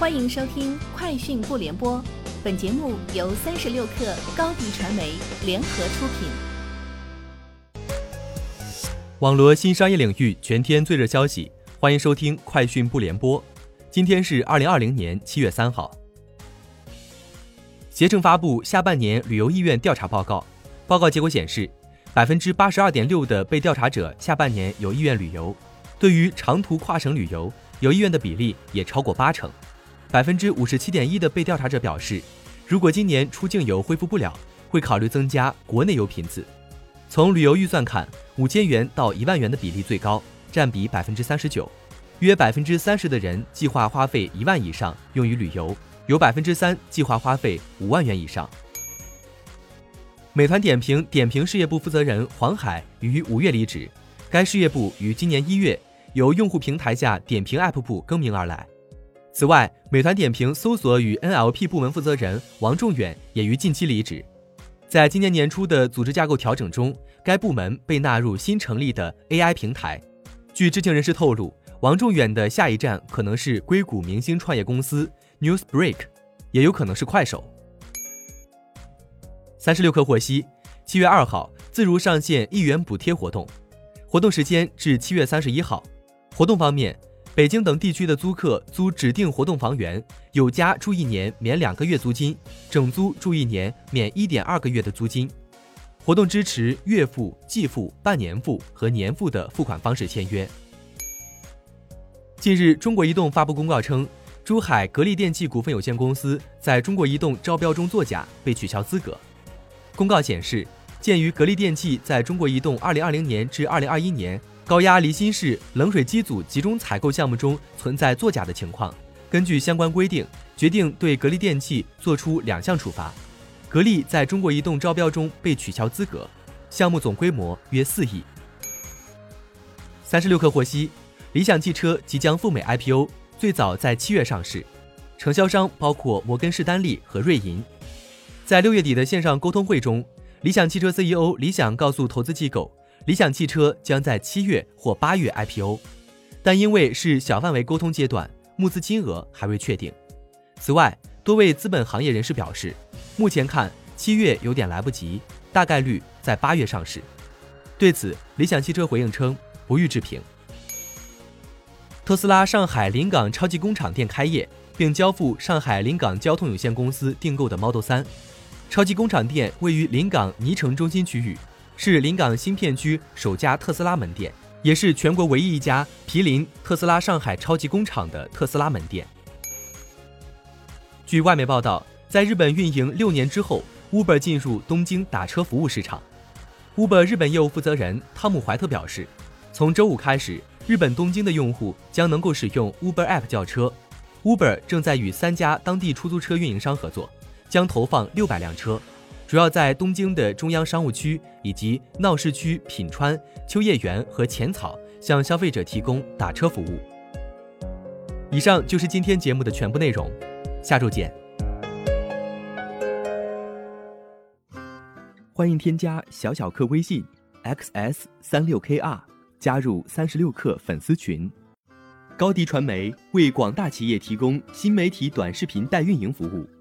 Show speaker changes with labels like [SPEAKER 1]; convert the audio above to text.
[SPEAKER 1] 欢迎收听《快讯不联播》，本节目由三十六克高低传媒联合出品。
[SPEAKER 2] 网罗新商业领域全天最热消息，欢迎收听《快讯不联播》。今天是二零二零年七月三号。携程发布下半年旅游意愿调查报告，报告结果显示，百分之八十二点六的被调查者下半年有意愿旅游，对于长途跨省旅游有意愿的比例也超过八成。百分之五十七点一的被调查者表示，如果今年出境游恢复不了，会考虑增加国内游频次。从旅游预算看，五千元到一万元的比例最高，占比百分之三十九，约百分之三十的人计划花费一万以上用于旅游，有百分之三计划花费五万元以上。美团点评点评事业部负责人黄海于五月离职，该事业部于今年一月由用户平台下点评 App 部更名而来。此外，美团点评搜索与 NLP 部门负责人王仲远也于近期离职。在今年年初的组织架构调整中，该部门被纳入新成立的 AI 平台。据知情人士透露，王仲远的下一站可能是硅谷明星创业公司 Newsbreak，也有可能是快手。三十六氪获悉，七月二号自如上线一元补贴活动，活动时间至七月三十一号。活动方面。北京等地区的租客租指定活动房源，有家住一年免两个月租金，整租住一年免一点二个月的租金。活动支持月付、季付、半年付和年付的付款方式签约。近日，中国移动发布公告称，珠海格力电器股份有限公司在中国移动招标中作假，被取消资格。公告显示，鉴于格力电器在中国移动二零二零年至二零二一年。高压离心式冷水机组集中采购项目中存在作假的情况，根据相关规定，决定对格力电器作出两项处罚。格力在中国移动招标中被取消资格，项目总规模约四亿。三十六氪获悉，理想汽车即将赴美 IPO，最早在七月上市，承销商包括摩根士丹利和瑞银。在六月底的线上沟通会中，理想汽车 CEO 李想告诉投资机构。理想汽车将在七月或八月 IPO，但因为是小范围沟通阶段，募资金额还未确定。此外，多位资本行业人士表示，目前看七月有点来不及，大概率在八月上市。对此，理想汽车回应称不予置评。特斯拉上海临港超级工厂店开业，并交付上海临港交通有限公司订购的 Model 3。超级工厂店位于临港泥城中心区域。是临港新片区首家特斯拉门店，也是全国唯一一家毗邻特斯拉上海超级工厂的特斯拉门店。据外媒报道，在日本运营六年之后，Uber 进入东京打车服务市场。Uber 日本业务负责人汤姆·怀特表示，从周五开始，日本东京的用户将能够使用 Uber App 叫车。Uber 正在与三家当地出租车运营商合作，将投放六百辆车。主要在东京的中央商务区以及闹市区品川、秋叶原和浅草向消费者提供打车服务。以上就是今天节目的全部内容，下周见。欢迎添加小小客微信 xs 三六 kr 加入三十六氪粉丝群。高迪传媒为广大企业提供新媒体短视频代运营服务。